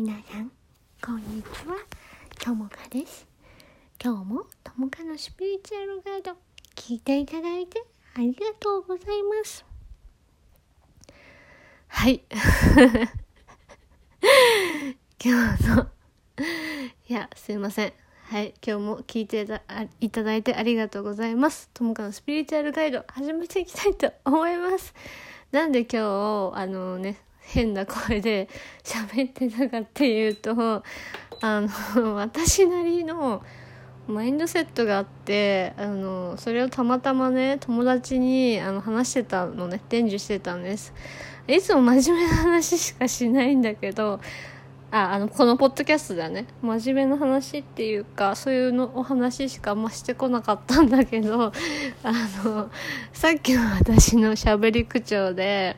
皆さんこんにちは。ともかです。今日もともかのスピリチュアルガイド聞いていただいてありがとうございます。はい。今日のいやすいません。はい。今日も聞いていただいてありがとうございます。ともかのスピリチュアルガイド始めていきたいと思います。なんで今日あのね変な声で喋ってたかっていうとあの私なりのマインドセットがあってあのそれをたまたまね友達にあの話してたのね伝授してたんです。いつも真面目な話しかしないんだけどああのこのポッドキャストだね。真面目な話っていうかそういうのお話しかあんましてこなかったんだけどあのさっきの私のしゃべり口調で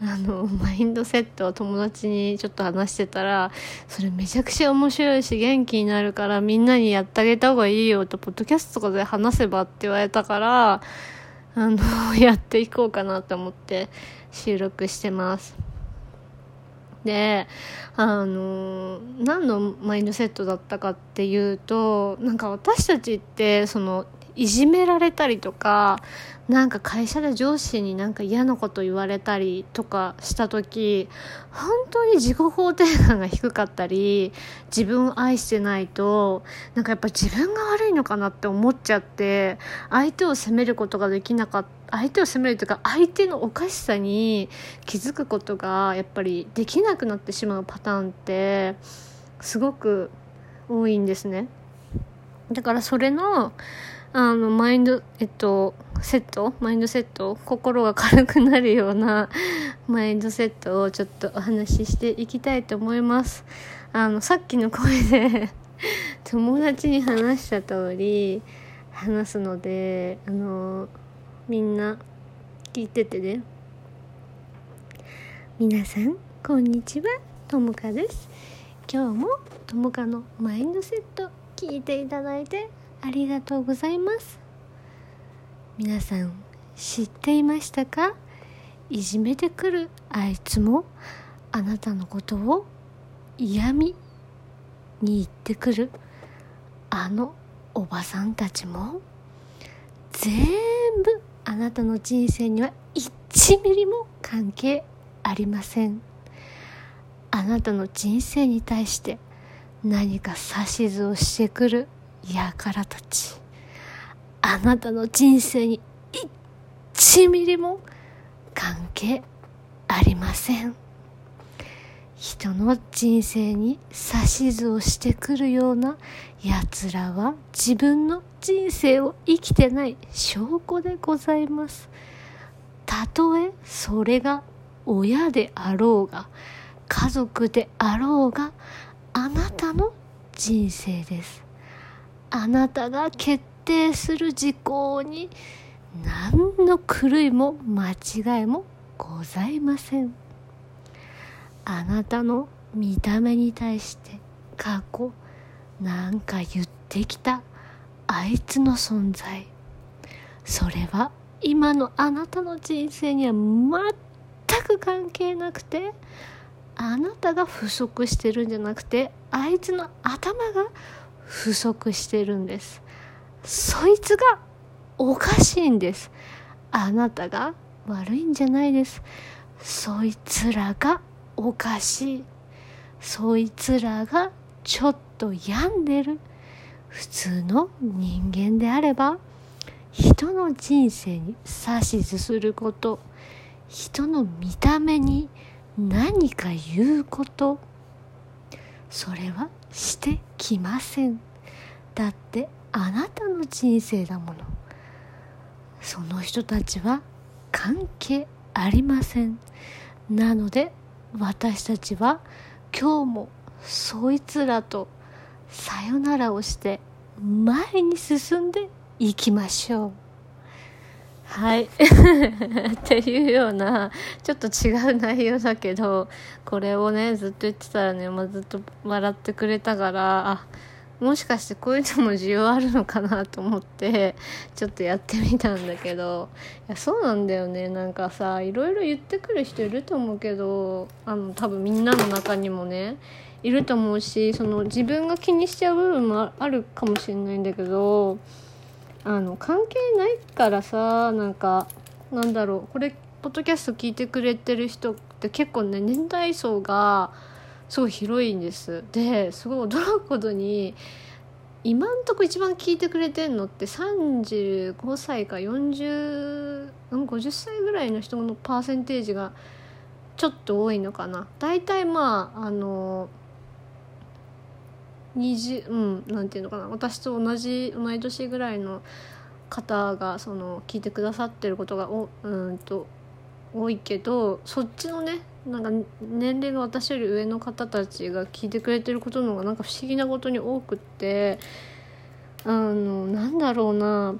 あのマインドセットを友達にちょっと話してたらそれめちゃくちゃ面白いし元気になるからみんなにやってあげた方がいいよとポッドキャストとかで話せばって言われたからあの やっていこうかなと思って収録してます。であの何のマインドセットだったかっていうとなんか私たちってそのいじめられたりとかなんか会社で上司になんか嫌なこと言われたりとかした時本当に自己肯定感が低かったり自分を愛してないとなんかやっぱ自分が悪いのかなって思っちゃって相手を責めることができなかった相手を責めるというか相手のおかしさに気づくことがやっぱりできなくなってしまうパターンってすごく多いんですね。だからそれのあのマインドえっとセット？マインドセット？心が軽くなるような マインドセットをちょっとお話ししていきたいと思います。あのさっきの声で 友達に話した通り話すのであのみんな聞いててね。皆さんこんにちは。ともかです。今日もともかのマインドセット聞いていただいてありがとうございます。皆さん知っていましたか？いじめてくるあいつもあなたのことを嫌味に言ってくるあのおばさんたちも全部あなたの人生には1ミリも関係ありません。あなたの人生に対して何か指図をしてくる輩たちあなたの人生に1ミリも関係ありません。人の人生に指図をしてくるような奴らは自分の人生を生きてない証拠でございます。たとえそれが親であろうが家族であろうがあなたの人生です。あなたが決定する事項に何の狂いも間違いもございません。あなたの見た目に対して過去なんか言ってきたあいつの存在。それは今のあなたの人生には全く関係なくてあなたが不足してるんじゃなくてあいつの頭が不足してるんです。そいつがおかしいんです。あなたが悪いんじゃないです。そいつらがおかしい。そいつらがちょっと病んでる。普通の人間であれば人の人生に指図すること。人の見た目に何か言うこと。それはしてきません。だってあなたの人生だもの。その人たちは関係ありません。なので私たちは今日もそいつらとさよならをして前に進んでいきましょう。はい。っていうようなちょっと違う内容だけどこれをねずっと言ってたらね、まあ、ずっと笑ってくれたからあもしかしてこういうのも需要あるのかなと思ってちょっとやってみたんだけどいやそうなんだよね。なんかさいろいろ言ってくる人いると思うけどあの多分みんなの中にもねいると思うしその自分が気にしちゃう部分もあるかもしれないんだけどあの関係ないからさなんかなんだろうこれポッドキャスト聞いてくれてる人って結構ね年代層がすごい広いんです。ですごい驚くことに今んとこ一番聞いてくれてんのって35歳か40、50歳ぐらいの人のパーセンテージがちょっと多いのかな。大体まああの20うんなんていうのかな。私と同じ同い年ぐらいの方がその聞いてくださってることがおうんと多いけどそっちのねなんか年齢が私より上の方たちが聞いてくれてることの方がなんか不思議なことに多くってあのなんだろうな。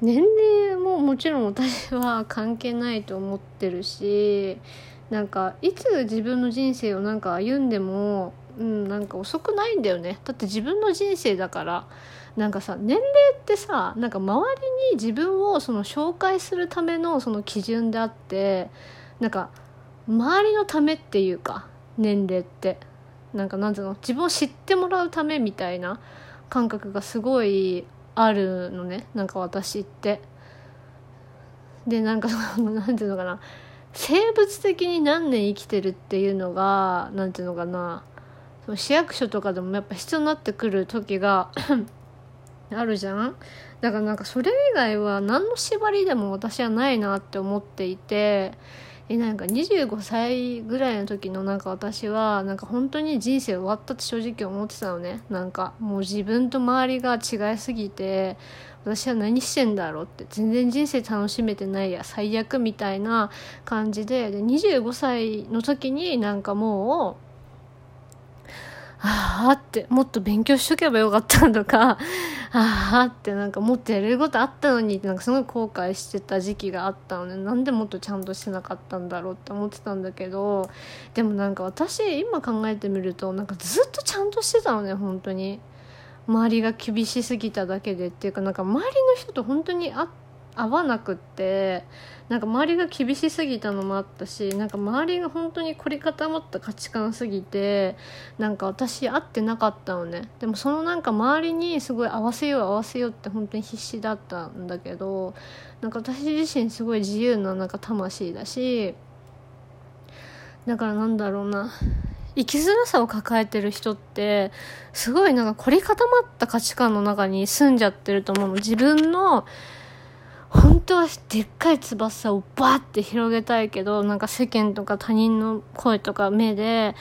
年齢ももちろん私は関係ないと思ってるしなんかいつ自分の人生をなんか歩んでも、うん、なんか遅くないんだよね。だって自分の人生だから。なんかさ年齢ってさなんか周りに自分をその紹介するためのその基準であってなんか周りのためっていうか年齢って。なんかなんていうの？自分を知ってもらうためみたいな感覚がすごいあるのね。なんか私って。でなんか なんていうのかな。生物的に何年生きてるっていうのがなんていうのかな。その市役所とかでもやっぱ必要になってくる時が あるじゃん？だからなんかそれ以外は何の縛りでも私はないなって思っていてえなんか25歳ぐらいの時のなんか私はなんか本当に人生終わったって正直思ってたのね。なんかもう自分と周りが違いすぎて私は何してんだろうって全然人生楽しめてないや最悪みたいな感じで。で25歳の時になんかもうああってもっと勉強しとけばよかったとか。ああってなんかもっとやれることあったのにってなんかすごい後悔してた時期があったのでなんでもっとちゃんとしてなかったんだろうって思ってたんだけど。でもなんか私今考えてみるとなんかずっとちゃんとしてたのね本当に。周りが厳しすぎただけでっていうかなんか周りの人と本当に会っ合わなくってなんか周りが厳しすぎたのもあったしなんか周りが本当に凝り固まった価値観すぎてなんか私会ってなかったのね。でもそのなんか周りにすごい合わせよう合わせようって本当に必死だったんだけどなんか私自身すごい自由ななんか魂だしだからなんだろうな。生きづらさを抱えてる人ってすごいなんか凝り固まった価値観の中に住んじゃってると思うの。自分の本当はでっかい翼をバーって広げたいけどなんか世間とか他人の声とか目で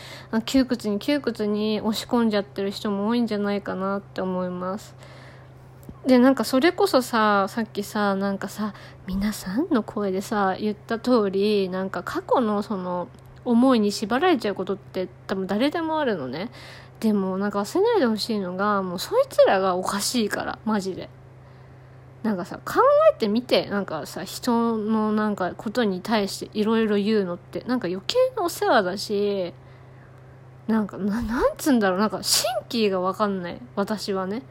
窮屈に窮屈に押し込んじゃってる人も多いんじゃないかなって思います。でなんかそれこそささっきさなんかさ皆さんの声でさ言った通りなんか過去のその思いに縛られちゃうことって多分誰でもあるのね。でもなんか忘れないでほしいのがもうそいつらがおかしいからマジで。なんかさ考えてみてなんかさ人のなんかことに対していろいろ言うのってなんか余計なお世話だしなんかななんつうんだろうなんか神経が分かんない私はね。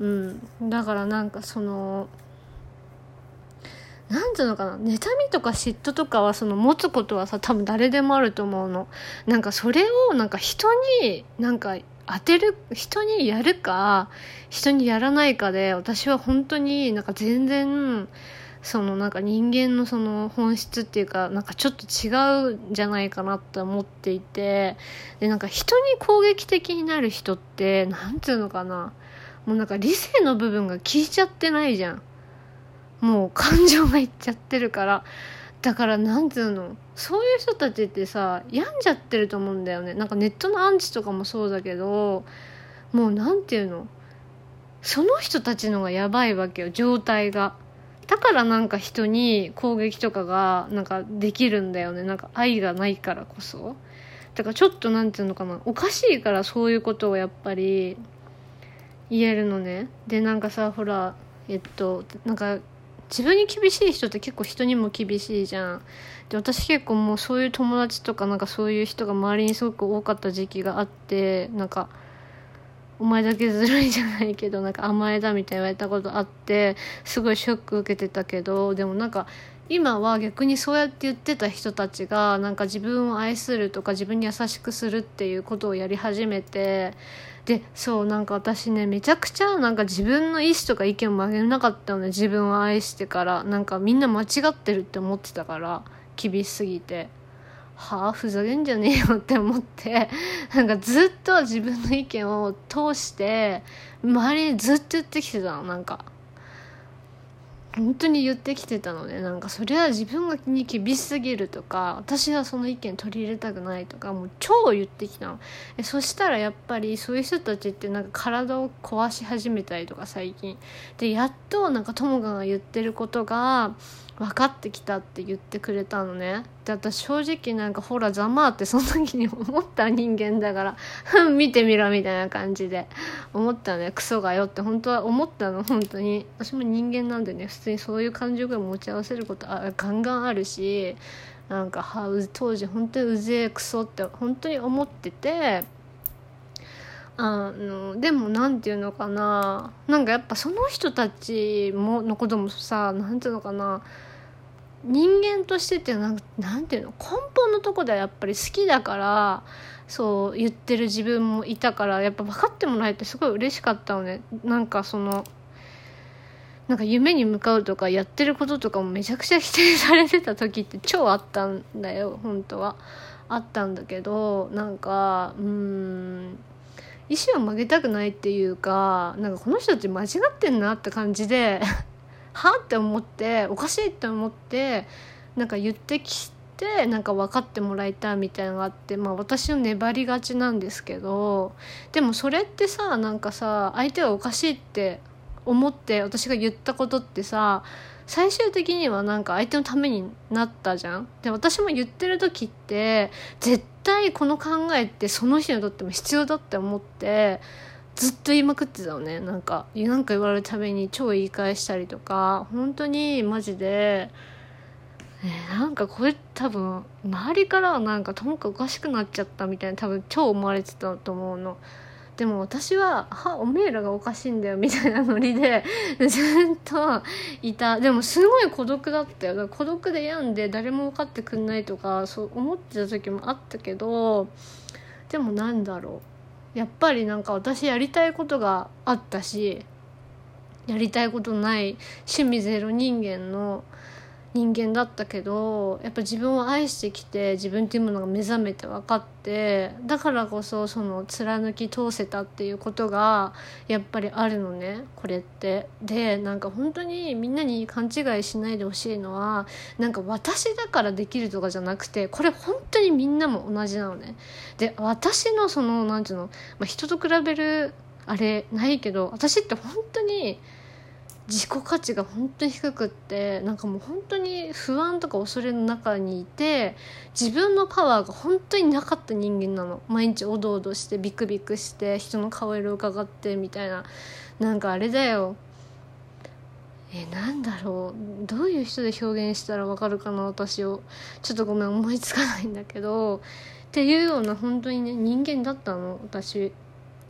うん。だからなんかそのなんつうのかな妬みとか嫉妬とかはその持つことはさ多分誰でもあると思うの。なんかそれをなんか人になんか当てる人にやるか人にやらないかで私は本当になんか全然そのなんか人間のその本質っていうかなんかちょっと違うんじゃないかなって思っていてでなんか人に攻撃的になる人ってなんていうのかな。もうなんか理性の部分が効いちゃってないじゃん。もう感情がいっちゃってるから。だからなんつうの。そういう人たちってさ病んじゃってると思うんだよね。なんかネットのアンチとかもそうだけどもうなんていうの？その人たちのがやばいわけよ状態が。だからなんか人に攻撃とかがなんかできるんだよね。なんか愛がないからこそ。だからちょっとなんていうのかな。おかしいからそういうことをやっぱり言えるのね。でなんかさほらえっとなんか自分に厳しい人って結構人にも厳しいじゃん。で私結構もうそういう友達とかなんかそういう人が周りにすごく多かった時期があってなんかお前だけずるいじゃないけどなんか甘えだみたいに言われたことあってすごいショック受けてたけどでもなんか今は逆にそうやって言ってた人たちがなんか自分を愛するとか自分に優しくするっていうことをやり始めてでそうなんか私ねめちゃくちゃなんか自分の意思とか意見を曲げなかったのね自分を愛してから。なんかみんな間違ってるって思ってたから厳しすぎて。はあ？ふざけんじゃねえよって思って。なんかずっと自分の意見を通して周りにずっと言ってきてたのなんか。本当に言ってきてたのでなんかそれは自分が気に厳しすぎるとか私はその意見取り入れたくないとかもう超言ってきたの。えそしたらやっぱりそういう人たちってなんか体を壊し始めたりとか最近。でやっとなんか友果が言ってることが分かってきたって言ってくれたのね。で私正直なんかほらざまってその時に思った人間だから見てみろみたいな感じで思ったね。クソがよって本当は思ったの。本当に。私も人間なんでね。普通にそういう感情が持ち合わせることあガンガンあるしなんかは当時本当にうぜえクソって本当に思っててあのでも何て言うのかな。なんかやっぱその人たちものこともさ何て言うのかな。人間としてってなんなんていうの根本のとこではやっぱり好きだからそう言ってる自分もいたからやっぱ分かってもらえてすごい嬉しかったのね。なんかそのなんか夢に向かうとかやってることとかもめちゃくちゃ否定されてた時って超あったんだよ本当は。あったんだけどなんかうん。意思を曲げたくないっていうかなんかこの人たち間違ってんなって感じで はって思っておかしいって思ってなんか言ってきてなんか分かってもらいたいみたいなのがあってまあ私の粘りがちなんですけどでもそれってさなんかさ相手はおかしいって思って私が言ったことってさ最終的にはなんか相手のためになったじゃん。で私も言ってる時って絶対この考えってその人にとっても必要だって思ってずっと言いまくってたのねなんかなんか言われるために超言い返したりとか本当にマジで、えー、なんかこれ多分周りからはなんかともかくおかしくなっちゃったみたいな多分超思われてたと思うの。でも私は「はおめえらがおかしいんだよ」みたいなノリで ずっといた。でもすごい孤独だったよ。だから孤独で病んで誰も分かってくんないとかそう思ってた時もあったけどでもなんだろう。やっぱりなんか私やりたいことがあったしやりたいことない趣味ゼロ人間の人間だったけどやっぱ自分を愛してきて自分っていうものが目覚めて分かってだからこそその貫き通せたっていうことがやっぱりあるのねこれって。でなんか本当にみんなに勘違いしないでほしいのはなんか私だからできるとかじゃなくてこれ本当にみんなも同じなのね。で私のその何て言うの、まあ、人と比べるあれないけど私って本当に自己価値が本当に低くってなんかもう本当に不安とか恐れの中にいて自分のパワーが本当になかった人間なの。毎日おどおどしてビクビクして人の顔色を伺ってみたいな。なんかあれだよ。えなんだろう。どういう人で表現したらわかるかな私を。ちょっとごめん思いつかないんだけど。っていうような本当にね人間だったの私。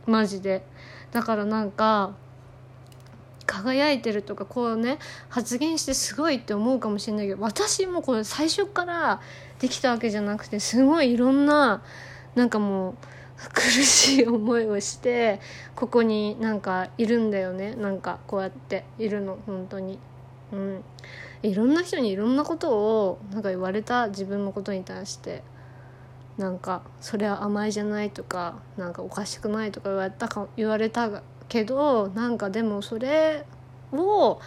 マジで。だからなんか輝いてるとかこうね発言してすごいって思うかもしれないけど私もこれ最初からできたわけじゃなくてすごいいろんななんかもう苦しい思いをしてここになんかいるんだよね。なんかこうやっているの本当に。うん。いろんな人にいろんなことをなんか言われた自分のことに対してなんかそれは甘いじゃないとかなんかおかしくないとか言われたか言われたけどなんかでもそれを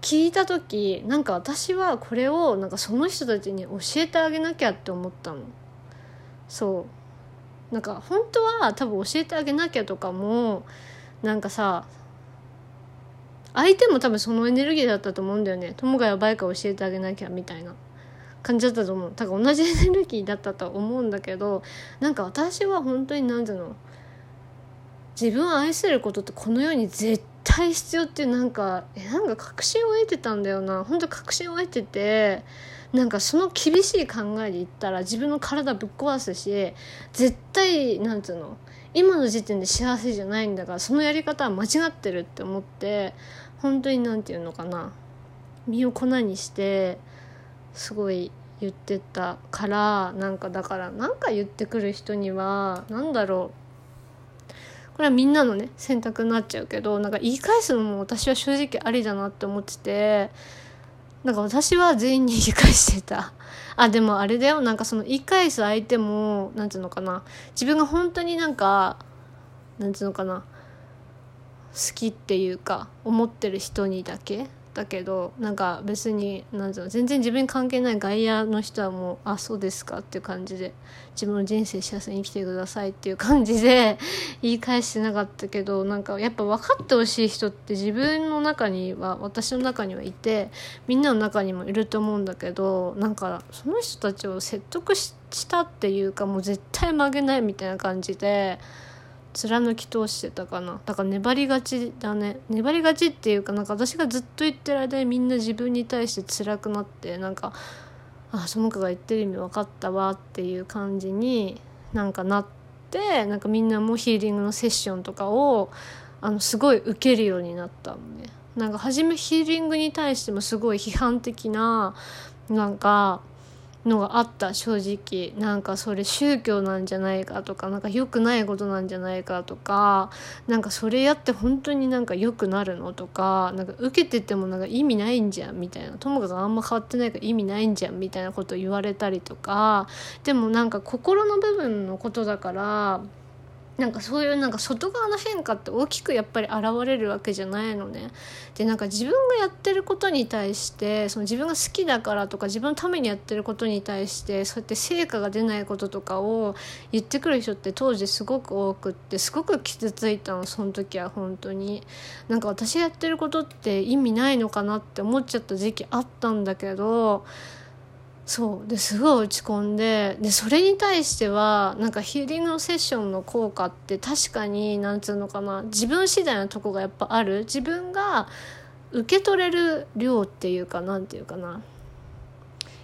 聞いた時なんか私はこれをなんかその人たちに教えてあげなきゃって思ったの。そう。なんか本当は多分教えてあげなきゃとかもなんかさ相手も多分そのエネルギーだったと思うんだよね。友がやばいか教えてあげなきゃみたいな。感じだったと思う。だから同じエネルギーだったと思うんだけどなんか私は本当に何ていうの？自分を愛することってこの世に絶対必要っていうなんかえなんか確信を得てたんだよな。本当確信を得ててなんかその厳しい考えで言ったら自分の体ぶっ壊すし絶対なんつうの今の時点で幸せじゃないんだからそのやり方は間違ってるって思って本当に何て言うのかな。身を粉にしてすごい言ってたからなんかだから何か言ってくる人には何だろう。これはみんなのね選択になっちゃうけどなんか言い返すのも私は正直ありだなって思っててなんか私は全員に言い返してた。あ、でもあれだよ。なんかその言い返す相手も、なんていうのかな。自分が本当になんか、なんていうのかな。好きっていうか、思ってる人にだけだけどなんか別になんうの全然自分に関係ない外野の人はもう「あそうですか」っていう感じで自分の人生幸せに生きてくださいっていう感じで 言い返してなかったけどなんかやっぱ分かってほしい人って自分の中には私の中にはいてみんなの中にもいると思うんだけどなんかその人たちを説得したっていうかもう絶対曲げないみたいな感じで。貫き通してたかな。だから粘りがちだね。粘りがちっていうかなんか私がずっと言ってる間にみんな自分に対して辛くなってなんかあその子が言ってる意味分かったわっていう感じになんかなってなんかみんなもヒーリングのセッションとかをあのすごい受けるようになったのね。なんか初めヒーリングに対してもすごい批判的ななんかのがあった正直。なんかそれ宗教なんじゃないかとかなんか良くないことなんじゃないかとかなんかそれやって本当になんか良くなるのとかなんか受けててもなんか意味ないんじゃんみたいな。友果があんま変わってないから意味ないんじゃんみたいなこと言われたりとか。でもなんか心の部分のことだからなんかそういうなんか外側の変化って大きくやっぱり現れるわけじゃないのね。でなんか自分がやってることに対してその自分が好きだからとか自分のためにやってることに対してそうやって成果が出ないこととかを言ってくる人って当時すごく多くってすごく傷ついたのその時は本当に。なんか私やってることって意味ないのかなって思っちゃった時期あったんだけどそう。ですごい落ち込んででそれに対してはなんかヒーリングのセッションの効果って確かになんつうのかな自分次第なとこがやっぱある。自分が受け取れる量っていうかなんていうかな。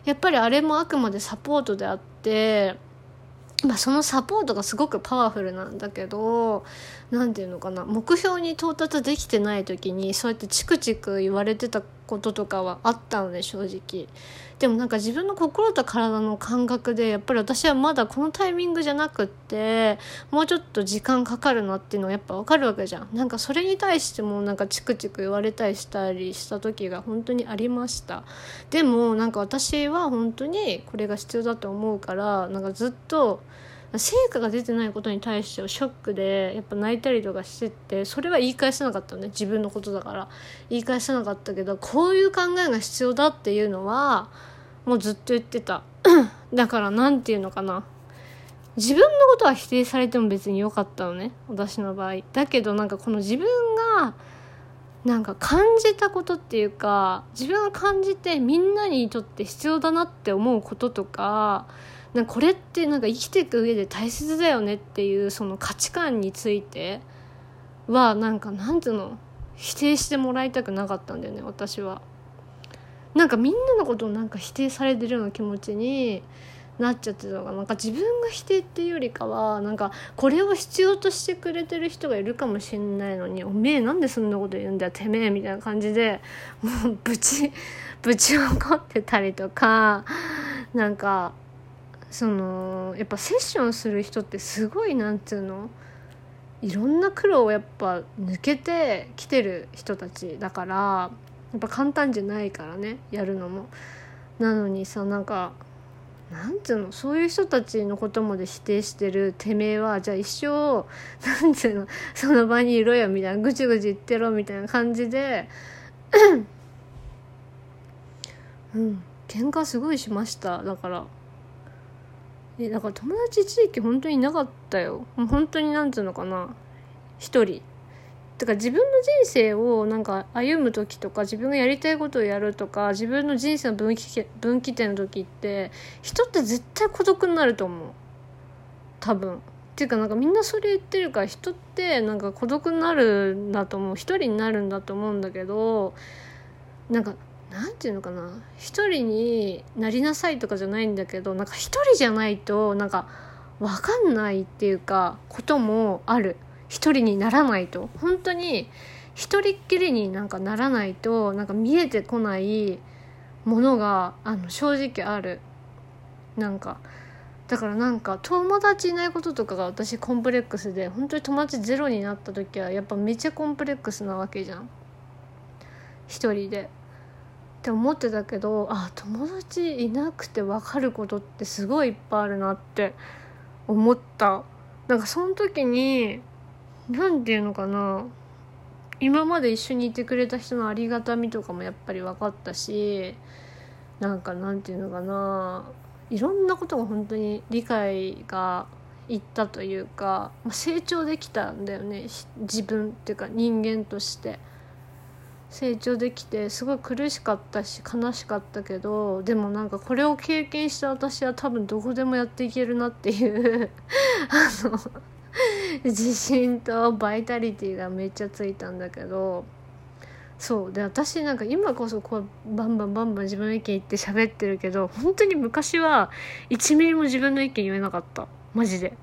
やっぱりあれもあくまでサポートであってまあ、そのサポートがすごくパワフルなんだけど何て言うのかな。目標に到達できてない時にそうやってチクチク言われてたこととかはあったのね正直。でもなんか自分の心と体の感覚でやっぱり私はまだこのタイミングじゃなくってもうちょっと時間かかるなっていうのはやっぱ分かるわけじゃん。なんかそれに対してもなんかチクチク言われたりしたりした時が本当にありました。でもなんか私は本当にこれが必要だと思うからなんかずっと成果が出てないことに対してはショックでやっぱ泣いたりとかしててそれは言い返せなかったのね。自分のことだから。言い返せなかったけどこういう考えが必要だっていうのはもうずっと言ってた。だから何て言うのかな。自分のことは否定されても別に良かったのね。私の場合。だけどなんかこの自分がなんか感じたことっていうか自分が感じてみんなにとって必要だなって思うこととかなんかこれってなんか生きていく上で大切だよねっていうその価値観についてはなんかなんていうの？否定してもらいたくなかったんだよね私は。なんかみんなのことをなんか否定されてるような気持ちになっちゃってたのがなんか自分が否定っていうよりかはなんかこれを必要としてくれてる人がいるかもしれないのに「おめえなんでそんなこと言うんだよてめえ」みたいな感じでもうぶち ぶち怒ってたりとかなんかそのやっぱセッションする人ってすごいなんていうの？いろんな苦労をやっぱ抜けてきてる人たちだからやっぱ簡単じゃないからねやるのも。なのにさなんかなんていうの？そういう人たちのことまで否定してるてめえはじゃあ一生なんていうの？その場にいろよみたいなぐちぐち言ってろみたいな感じでうん喧嘩すごいしました。だからえだから友達一時期本当にいなかったよ。もう本当になんていうのかな。一人。だか自分の人生をなんか歩む時とか自分がやりたいことをやるとか自分の人生の分岐分岐点の時って人って絶対孤独になると思う。多分。っていうかなんかみんなそれ言ってるから人ってなんか孤独になるんだと思う。一人になるんだと思うんだけどなんかなんていうのかな。一人になりなさいとかじゃないんだけどなんか一人じゃないとなんか分かんないっていうかこともある。一人にならないと。本当に一人っきりになんかならないとなんか見えてこないものがあの正直ある。なんか。だからなんか友達いないこととかが私コンプレックスで本当に友達ゼロになった時はやっぱめっちゃコンプレックスなわけじゃん。一人で。って思ってたけどあ友達いなくて分かることってすごいいっぱいあるなって思った。なんかその時に何て言うのかな今まで一緒にいてくれた人のありがたみとかもやっぱり分かったしなんかなんて言うのかないろんなことが本当に理解がいったというか成長できたんだよね自分っていうか人間として。成長できてすごい苦しかったし悲しかったけどでもなんかこれを経験した私は多分どこでもやっていけるなっていう あの自信とバイタリティがめっちゃついたんだけどそう。で私なんか今こそこうバンバンバンバン自分の意見言って喋ってるけど本当に昔は1ミリも自分の意見言えなかった。マジで。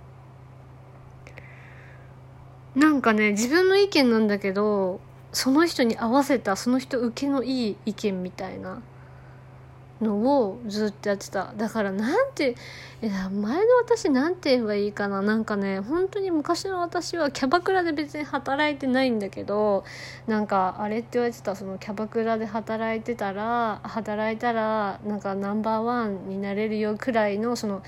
なんかね自分の意見なんだけどその人に合わせたその人受けのいい意見みたいなのをずっとやってた。だからなんていや前の私なんて言えばいいかな。なんかね本当に昔の私はキャバクラで別に働いてないんだけどなんかあれって言われてた。そのキャバクラで働いてたら働いたらなんかナンバーワンになれるよくらいのその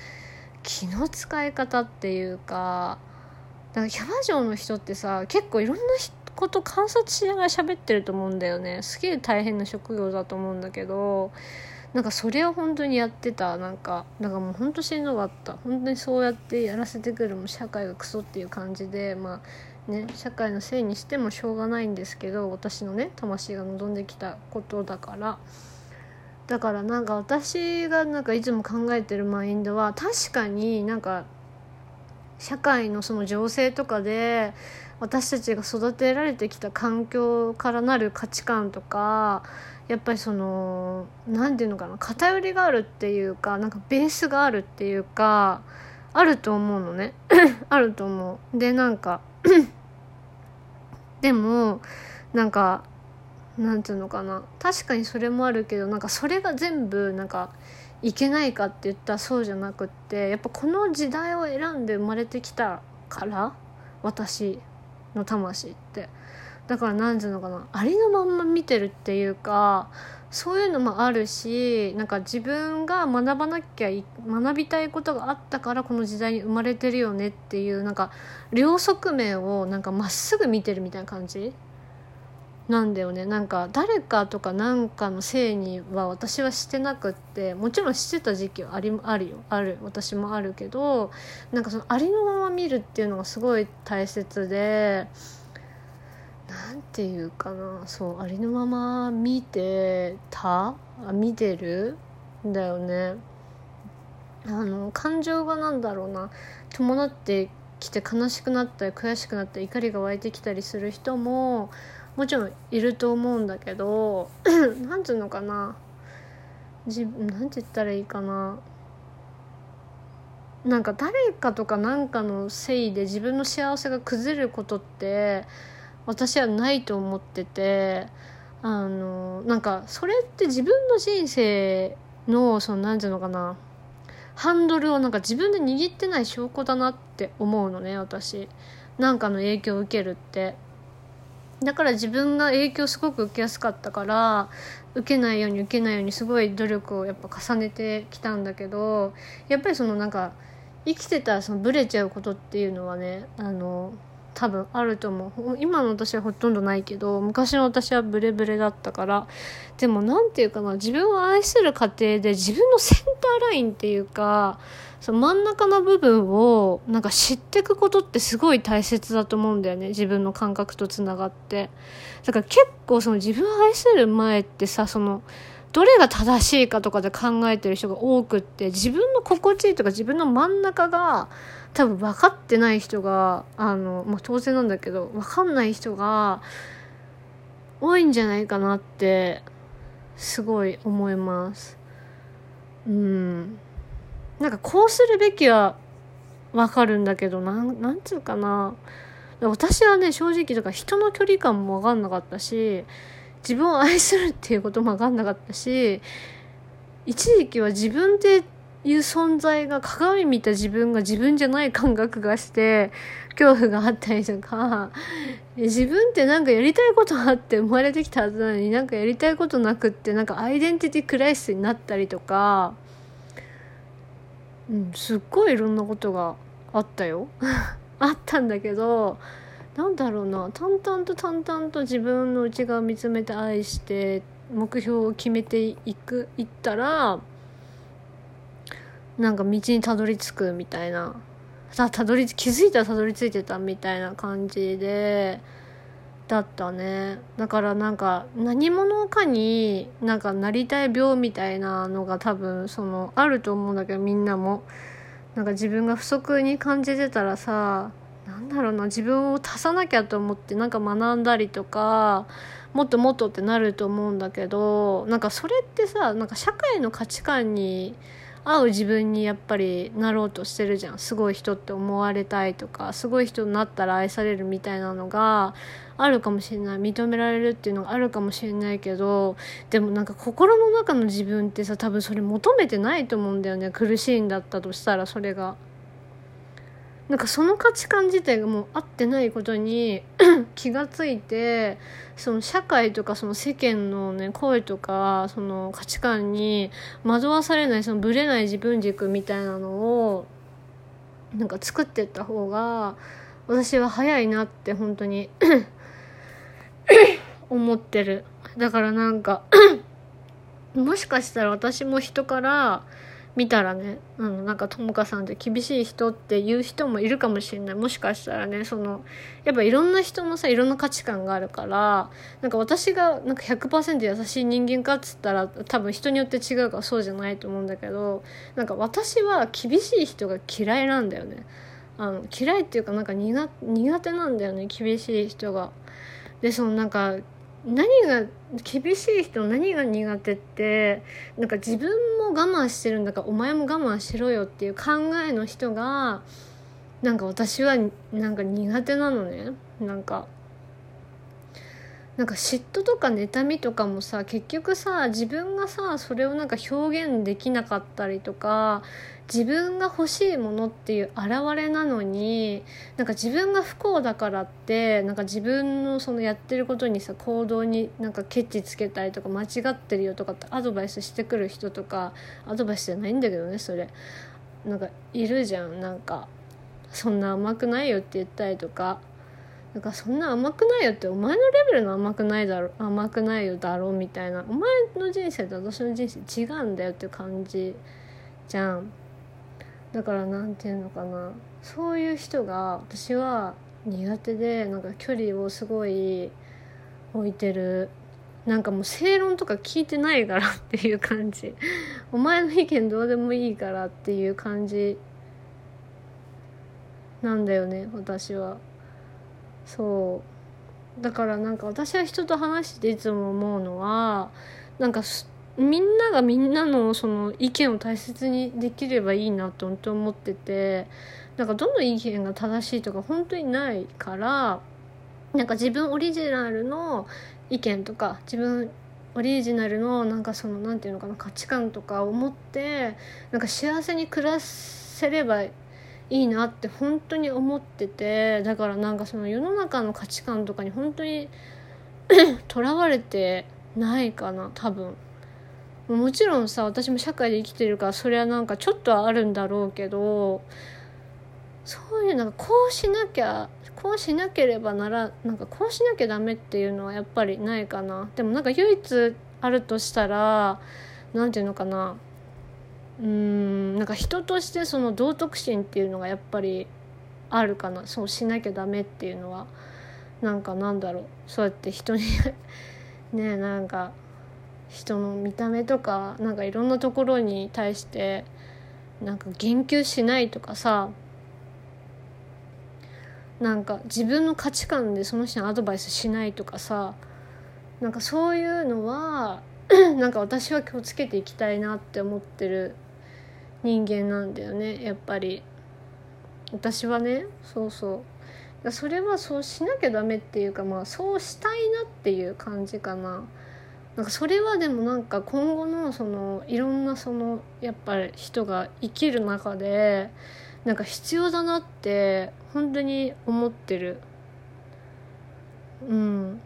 気の使い方っていうかだかキャバ嬢の人ってさ結構いろんな人こと観察しながら喋ってると思うんだよね。すげえ大変な職業だと思うんだけど。なんかそれを本当にやってた。なんかだからもう本当しんどかった。本当にそうやってやらせてくるも社会がクソっていう感じで。まあね社会のせいにしてもしょうがないんですけど私のね魂が望んできたことだから。だからなんか私がなんかいつも考えてるマインドは確かになんか社会のその情勢とかで私たちが育てられてきた環境からなる価値観とかやっぱりその何て言うのかな偏りがあるっていうかなんかベースがあるっていうかあると思うのね。あると思う。でなんか でもなんかなんていうのかな。確かにそれもあるけどなんかそれが全部なんかいけないかって言ったらそうじゃなくってやっぱこの時代を選んで生まれてきたから私。の魂って。だから何ていうのかなありのまんま見てるっていうかそういうのもあるしなんか自分が学ばなきゃ学びたいことがあったからこの時代に生まれてるよねっていうなんか両側面をなんかまっすぐ見てるみたいな感じなんだよね。なんか誰かとか何かのせいには私はしてなくってもちろんしてた時期はありあるよ。ある。私もあるけどなんかそのありのまま見るっていうのがすごい大切で。なんていうかな。そうありのまま見てた？あ見てる？んだよね。あの感情がなんだろうな。伴ってきて悲しくなったり悔しくなったり怒りが湧いてきたりする人ももちろんいると思うんだけど なんていうのかな。自分なんて言ったらいいかな。なんか誰かとか何かのせいで自分の幸せが崩れることって私はないと思っててあのなんかそれって自分の人生のその何て言うのかな。ハンドルをなんか自分で握ってない証拠だなって思うのね私。なんかの影響を受けるって。だから自分が影響すごく受けやすかったから受けないように受けないようにすごい努力をやっぱ重ねてきたんだけどやっぱりそのなんか生きてたらそのブレちゃうことっていうのはねあの多分あると思う。今の私はほとんどないけど昔の私はブレブレだったからでも何て言うかな自分を愛する過程で自分のセンターラインっていうかその真ん中の部分をなんか知っていくことってすごい大切だと思うんだよね。自分の感覚とつながって。だから結構その自分を愛する前ってさそのどれが正しいかとかで考えてる人が多くって自分の心地いいとか自分の真ん中が多分分かってない人があの、まあ、当然なんだけど分かんない人が多いんじゃないかなってすごい思います。うん。なんかこうするべきはわかるんだけどなんなんつうかな。私はね正直とか人の距離感も分かんなかったし自分を愛するっていうことも分かんなかったし一時期は自分っていう存在が鏡見た自分が自分じゃない感覚がして恐怖があったりとか自分ってなんかやりたいことあって生まれてきたはずなのになんかやりたいことなくってなんかアイデンティティクライシスになったりとか、うん、すっごいいろんなことがあったよ。あったんだけどなんだろうな。淡々と淡々と自分の内側を見つめて愛して目標を決めていくいったらなんか道にたどり着くみたいな。さたどり気づいたらたどり着いてたみたいな感じでだったね。だからなんか何者かになんかなりたい病みたいなのが多分そのあると思うんだけどみんなも。なんか自分が不足に感じてたらさなんだろうな自分を足さなきゃと思ってなんか学んだりとかもっともっとってなると思うんだけどなんかそれってさなんか社会の価値観に合う自分にやっぱりなろうとしてるじゃんすごい人って思われたいとかすごい人になったら愛されるみたいなのがあるかもしれない認められるっていうのがあるかもしれないけどでもなんか心の中の自分ってさ多分それ求めてないと思うんだよね苦しいんだったとしたらそれが。なんかその価値観自体がもう合ってないことに 気がついてその社会とかその世間のね声とかその価値観に惑わされないそのぶれない自分軸みたいなのをなんか作ってった方が私は早いなって本当に 思ってる。だからなんか もしかしたら私も人から見たらねあのなんかともかさんって厳しい人っていう人もいるかもしれないもしかしたらねそのやっぱいろんな人もさいろんな価値観があるからなんか私がなんか100%優しい人間かっつったら多分人によって違うからそうじゃないと思うんだけどなんか私は厳しい人が嫌いなんだよねあの嫌いっていうかなんか苦手なんだよね厳しい人が。でそのなんか何が厳しい人何が苦手ってなんか自分も我慢してるんだからお前も我慢しろよっていう考えの人がなんか私はなんか苦手なのね。なんかなんか嫉妬とか妬みとかもさ結局さ自分がさそれをなんか表現できなかったりとか自分が欲しいものっていう現れなのになんか自分が不幸だからってなんか自分のそのやってることにさ行動になんかケチつけたりとか間違ってるよとかってアドバイスしてくる人とかアドバイスじゃないんだけどねそれなんかいるじゃんなんかそんな甘くないよって言ったりとか。なんかそんな甘くないよってお前のレベルの甘くないだろ甘くないよだろみたいな。お前の人生と私の人生違うんだよって感じじゃん。だから何て言うのかな。そういう人が私は苦手でなんか距離をすごい置いてる。なんかもう正論とか聞いてないからっていう感じ。お前の意見どうでもいいからっていう感じなんだよね私は。そう。だからなんか私は人と話していつも思うのはなんかみんながみんなのその意見を大切にできればいいなと本当思っててなんかどの意見が正しいとか本当にないからなんか自分オリジナルの意見とか自分オリジナルのなんかその何て言うのかな価値観とかを持ってなんか幸せに暮らせればいいいなって本当に思っててだからなんかその世の中の価値観とかに本当に とらわれてないかな多分。もちろんさ私も社会で生きてるからそれはなんかちょっとはあるんだろうけどそういうなんかこうしなきゃこうしなければならなんかこうしなきゃダメっていうのはやっぱりないかなでもなんか唯一あるとしたら何て言うのかなうん。なんか人としてその道徳心っていうのがやっぱりあるかな。そうしなきゃダメっていうのはなんかなんだろう。そうやって人に ねなんか人の見た目とかなんかいろんなところに対してなんか言及しないとかさなんか自分の価値観でその人にアドバイスしないとかさなんかそういうのは なんか私は気をつけていきたいなって思ってる人間なんだよねやっぱり。私はねそうそう。それはそうしなきゃダメっていうかまあそうしたいなっていう感じかな。なんかそれはでもなんか今後のそのいろんなそのやっぱり人が生きる中でなんか必要だなって本当に思ってる。うん。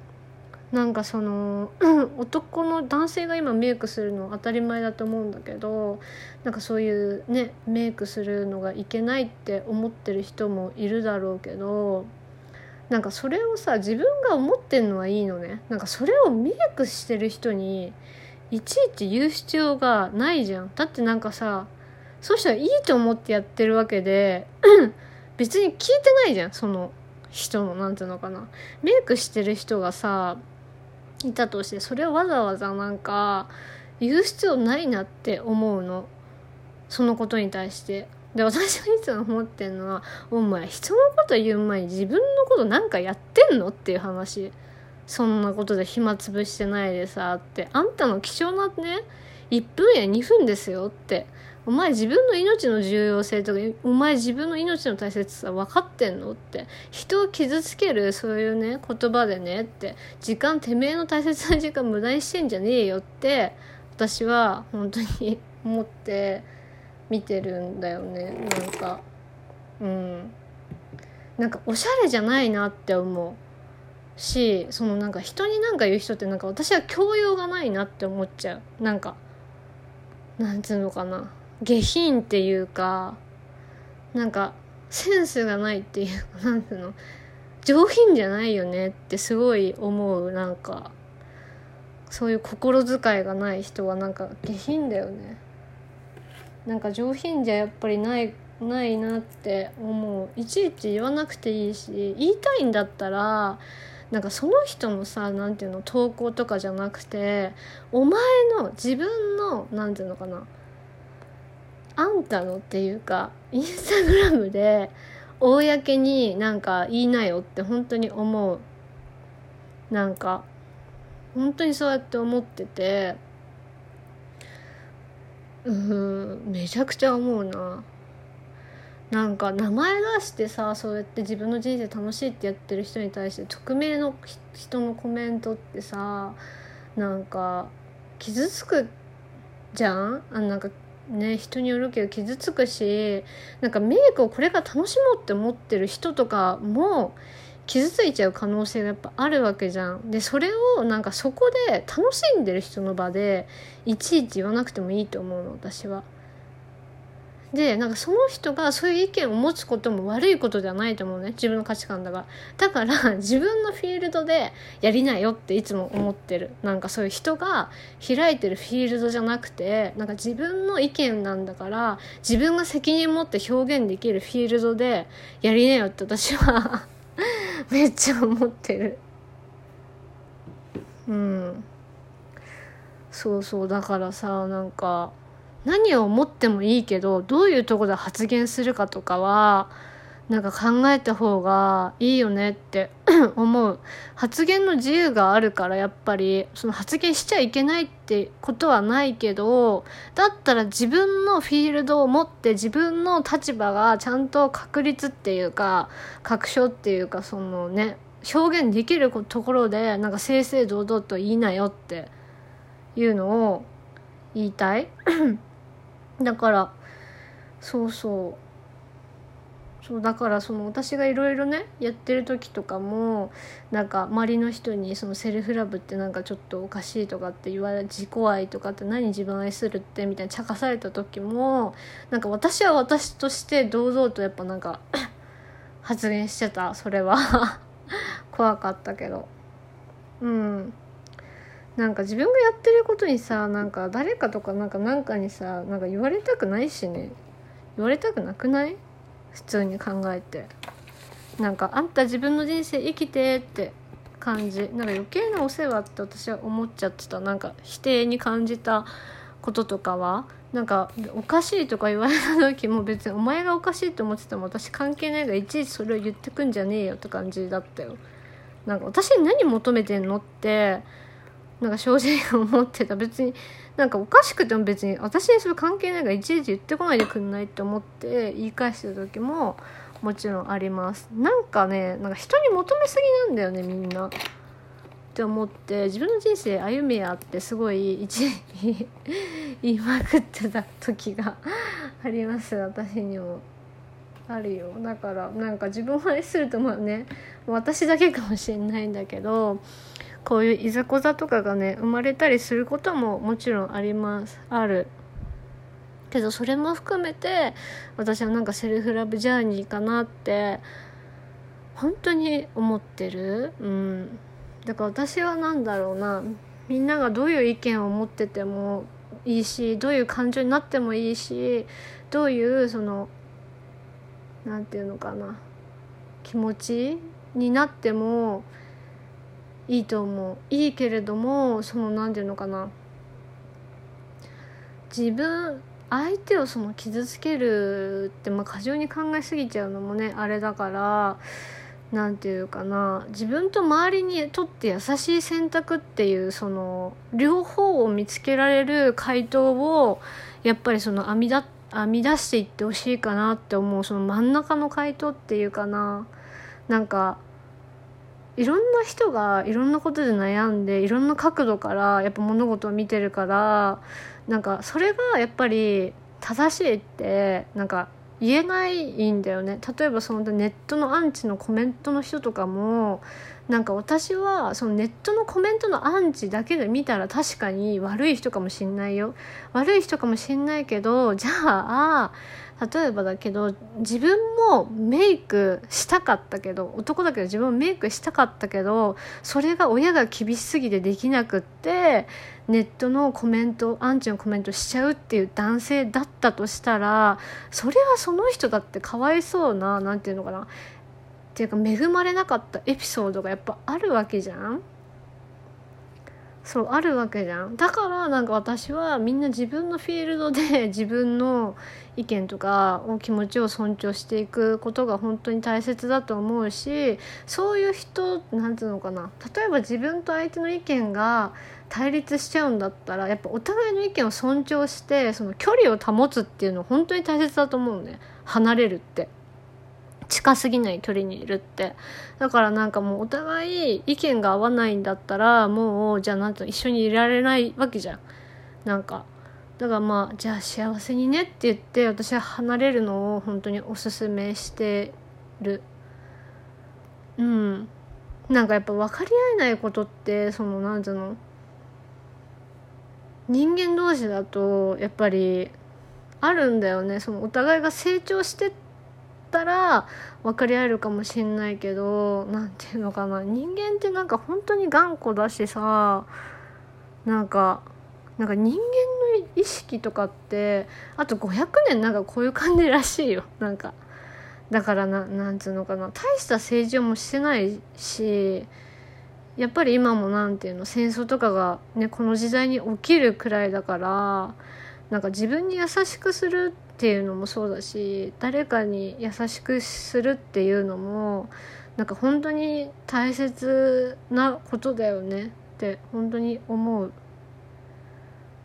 なんかその 男の男性が今メイクするの当たり前だと思うんだけどなんかそういうねメイクするのがいけないって思ってる人もいるだろうけどなんかそれをさ自分が思ってんのはいいのね。なんかそれをメイクしてる人にいちいち言う必要がないじゃん。だってなんかさそうしたらいいと思ってやってるわけで 別に聞いてないじゃんその人の何ていうのかな。メイクしてる人がさいたとしてそれをわざわざなんか言う必要ないなって思うの。そのことに対して。で私がいつも思ってんのはお前人のこと言う前に自分のことなんかやってんのっていう話。そんなことで暇つぶしてないでさって。あんたの貴重なね1分や2分ですよって。お前自分の命の重要性とかお前自分の命の大切さ分かってんのって人を傷つけるそういうね言葉でねって時間てめえの大切な時間無駄にしてんじゃねえよって私は本当に思って見てるんだよね。なんかうん。なんかおしゃれじゃないなって思う。しそのなんか人に何か言う人ってなんか私は教養がないなって思っちゃう。なんかなんつうのかな。下品っていうかなんかセンスがないっていうかなんていうの？上品じゃないよねってすごい思うなんか。そういう心遣いがない人はなんか下品だよね。なんか上品じゃやっぱりないないなって思う。いちいち言わなくていいし言いたいんだったらなんかその人のさ何ていうの投稿とかじゃなくてお前の自分の何ていうのかな。あんたのっていうかインスタグラムで公になんか言いなよって本当に思う。なんか本当にそうやって思ってて。うんめちゃくちゃ思うな。なんか名前出してさそうやって自分の人生楽しいってやってる人に対して匿名の人のコメントってさなんか傷つくじゃん？あなんかね人によるけど傷つくしなんかメイクをこれから楽しもうって思ってる人とかも傷ついちゃう可能性がやっぱあるわけじゃん。でそれをなんかそこで楽しんでる人の場でいちいち言わなくてもいいと思うの私は。でなんかその人がそういう意見を持つことも悪いことではないと思うね。自分の価値観だから。だから 自分のフィールドでやりなよっていつも思ってる。なんかそういう人が開いてるフィールドじゃなくてなんか自分の意見なんだから自分が責任持って表現できるフィールドでやりなよって私は めっちゃ思ってる。うん。そうそう。だからさなんか何を思ってもいいけどどういうとこで発言するかとかはなんか考えた方がいいよねって 思う。発言の自由があるからやっぱりその発言しちゃいけないってことはないけどだったら自分のフィールドを持って自分の立場がちゃんと確立っていうか確証っていうかそのね表現できるところでなんか正々堂々と言いなよっていうのを言いたい。だからそうそう。そうだからその私がいろいろねやってる時とかもなんか周りの人にそのセルフラブってなんかちょっとおかしいとかって言われ自己愛とかって何自分愛するってみたいに茶化された時もなんか私は私として堂々とやっぱなんか発言してたそれは。怖かったけど。うん。なんか自分がやってることにさなんか誰かとかなんかなんかにさなんか言われたくないしね。言われたくなくない？普通に考えて。なんかあんた自分の人生生きてって感じ。なんか余計なお世話って私は思っちゃってた。なんか否定に感じたこととかは。なんかおかしいとか言われた時も別にお前がおかしいと思ってても私関係ないがいちいちそれを言ってくんじゃねえよって感じだったよ。なんか私に何求めてんのってなんか正直思ってた別になんかおかしくても別に私にそれ関係ないからいちいち言ってこないでくんないって思って言い返してた時ももちろんあります。なんかねなんか人に求めすぎなんだよねみんな。って思って自分の人生歩みやってすごい一時言いまくってた時があります私にも。あるよ。だからなんか自分を愛するとまあね私だけかもしれないんだけどこういういざこざとかがね生まれたりすることももちろんあります。ある。けどそれも含めて私はなんかセルフラブジャーニーかなって本当に思ってる。うん。だから私は何だろうな。みんながどういう意見を持っててもいいしどういう感情になってもいいしどういうその何て言うのかな。気持ちになってもいいと思う。いいけれどもその何て言うのかな。自分相手をその傷つけるってまあ過剰に考えすぎちゃうのもねあれだから何て言うかな。自分と周りにとって優しい選択っていうその両方を見つけられる回答をやっぱりその編み出編み出していってほしいかなって思う。その真ん中の回答っていうかな。なんかいろんな人がいろんなことで悩んでいろんな角度からやっぱ物事を見てるからなんかそれがやっぱり正しいってなんか言えないんだよね。例えばそのネットのアンチのコメントの人とかもなんか私はそのネットのコメントのアンチだけで見たら確かに悪い人かもしんないよ。悪い人かもしんないけどじゃあ例えばだけど自分もメイクしたかったけど男だけど自分もメイクしたかったけどそれが親が厳しすぎてできなくってネットのコメントアンチのコメントしちゃうっていう男性だったとしたらそれはその人だってかわいそうな何て言うのかなっていうか恵まれなかったエピソードがやっぱあるわけじゃん。そうあるわけじゃん。だからなんか私はみんな自分のフィールドで 自分の意見とかを気持ちを尊重していくことが本当に大切だと思うしそういう人なんていうのかな。例えば自分と相手の意見が対立しちゃうんだったらやっぱお互いの意見を尊重してその距離を保つっていうのは本当に大切だと思うね。離れるって。近すぎない距離にいるって。だからなんかもうお互い意見が合わないんだったらもうじゃあなんと一緒にいられないわけじゃん。なんか。だからまあじゃあ幸せにねって言って私は離れるのを本当におすすめしてる。うん。なんかやっぱ分かり合えないことってそのなんていうの？人間同士だとやっぱりあるんだよね。そのお互いが成長してったら分かり合えるかもしんないけど何ていうのかな。人間ってなんか本当に頑固だしさなんかなんか人間の意識とかってあと500年なんかこういう感じらしいよ。なんかだからななんつうのかな。大した政治もしてないしやっぱり今も何ていうの戦争とかがねこの時代に起きるくらいだからなんか自分に優しくするっていうのもそうだし誰かに優しくするっていうのもなんか本当に大切なことだよねって本当に思う。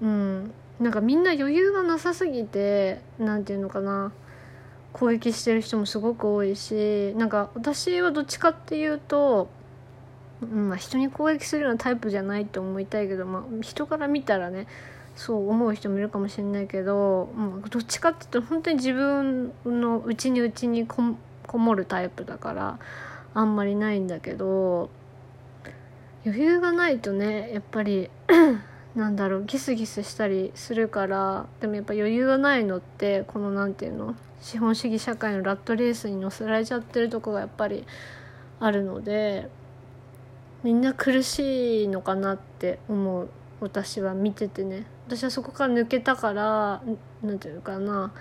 うん。なんかみんな余裕がなさすぎて何て言うのかな攻撃してる人もすごく多いしなんか私はどっちかっていうと、うんまあ、人に攻撃するようなタイプじゃないと思いたいけど、まあ、人から見たらねそう思う人もいるかもしれないけど、もうどっちかっていうと本当に自分の内に内にこもるタイプだからあんまりないんだけど余裕がないとねやっぱり なんだろうギスギスしたりするからでもやっぱ余裕がないのってこの何て言うの資本主義社会のラットレースに乗せられちゃってるとこがやっぱりあるのでみんな苦しいのかなって思う。私は見ててね。私はそこから抜けたから何て言うかな。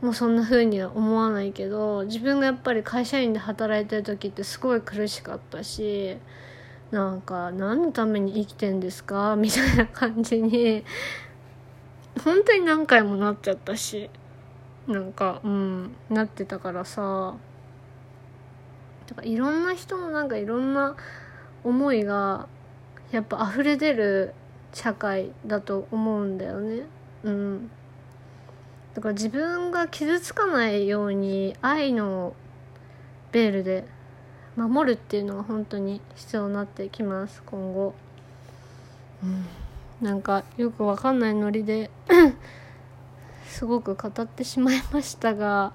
もうそんな風には思わないけど自分がやっぱり会社員で働いてる時ってすごい苦しかったしなんか何のために生きてんですか？みたいな感じに本当に何回もなっちゃったしなんかうんなってたからさ。だからいろんな人のなんかいろんな思いがやっぱ溢れ出る社会だと思うんだよね。うん。だから自分が傷つかないように愛のベールで守るっていうのが本当に必要になってきます今後、うん、なんかよくわかんないノリで すごく語ってしまいましたが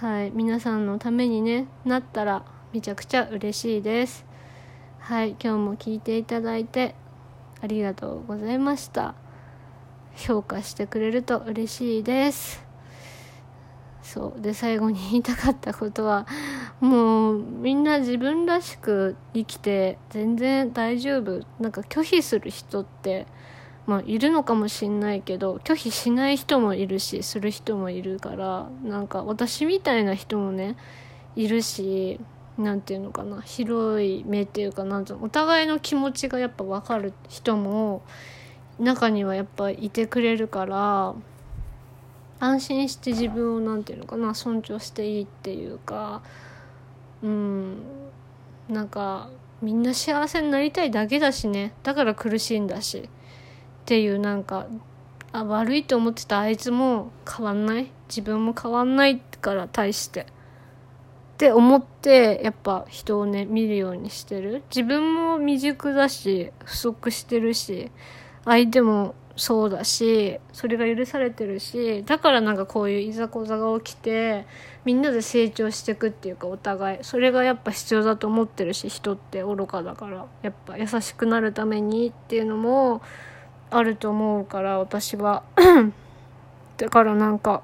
はい。皆さんのためにねなったらめちゃくちゃ嬉しいです。はい。今日も聞いていただいてありがとうございました。評価してくれると嬉しいです。そう。で最後に言いたかったことはもうみんな自分らしく生きて全然大丈夫。なんか拒否する人ってまあいるのかもしんないけど拒否しない人もいるしする人もいるからなんか私みたいな人もねいるし何て言うのかな広い目っていうかなんうのお互いの気持ちがやっぱ分かる人も中にはやっぱいてくれるから安心して自分を何て言うのかな尊重していいっていうかうんなんかみんな幸せになりたいだけだしね。だから苦しいんだし。っていうなんかあ悪いと思ってたあいつも変わんない。自分も変わんないから対して。って思ってやっぱ人をね見るようにしてる。自分も未熟だし不足してるし相手もそうだしそれが許されてるしだからなんかこういういざこざが起きてみんなで成長していくっていうかお互い。それがやっぱ必要だと思ってるし人って愚かだから。やっぱ優しくなるためにっていうのもあると思うから私は。だからなんか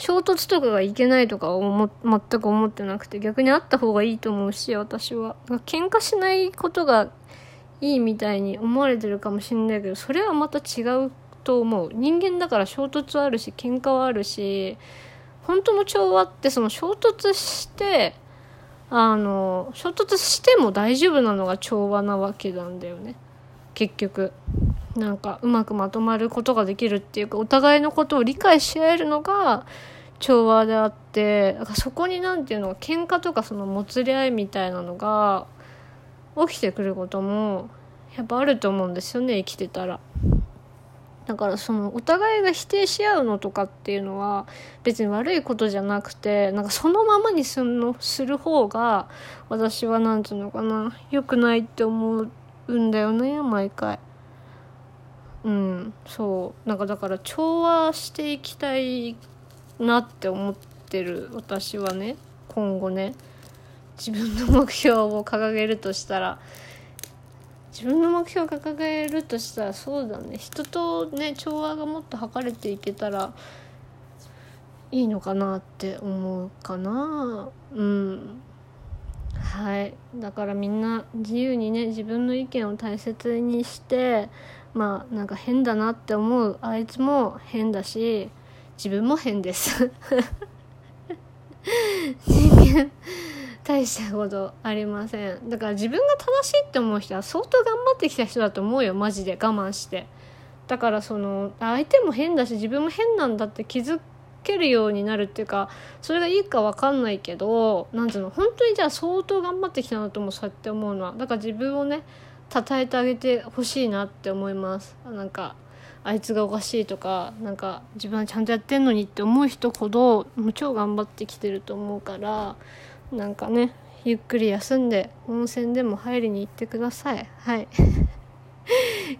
衝突とかがいけないとか思全く思ってなくて逆にあった方がいいと思うし私は。喧嘩しないことがいいみたいに思われてるかもしんないけどそれはまた違うと思う。人間だから衝突はあるし喧嘩はあるし本当の調和ってその衝突してあの衝突しても大丈夫なのが調和なわけなんだよね。結局。なんかうまくまとまることができるっていうかお互いのことを理解し合えるのが調和であってだかそこに何ていうの喧嘩とかそのもつれ合いみたいなのが起きてくることもやっぱあると思うんですよね生きてたら。だからそのお互いが否定し合うのとかっていうのは別に悪いことじゃなくてなんかそのままにすんのする方が私は何て言うのかな良くないって思うんだよね毎回。うんそう。なんかだから調和していきたいなって思ってる私はね今後ね。自分の目標を掲げるとしたら自分の目標を掲げるとしたらそうだね。人とね調和がもっと図れていけたらいいのかなって思うかな。うん。はい。だからみんな自由にね自分の意見を大切にしてまあなんか変だなって思うあいつも変だし自分も変です。人間大したことありません。だから自分が正しいって思う人は相当頑張ってきた人だと思うよマジで。我慢して。だからその相手も変だし自分も変なんだって気づけるようになるっていうかそれがいいか分かんないけどなんていうの本当にじゃあ相当頑張ってきたなと思うそうやって思うのは。だから自分をね称えてあげてほしいなって思います。なんかあいつがおかしいとかなんか自分はちゃんとやってんのにって思う人ほどもう超頑張ってきてると思うからなんかねゆっくり休んで温泉でも入りに行ってください。はい。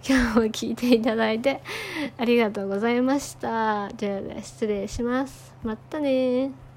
今日も聞いていただいてありがとうございました。じゃあ失礼します。またね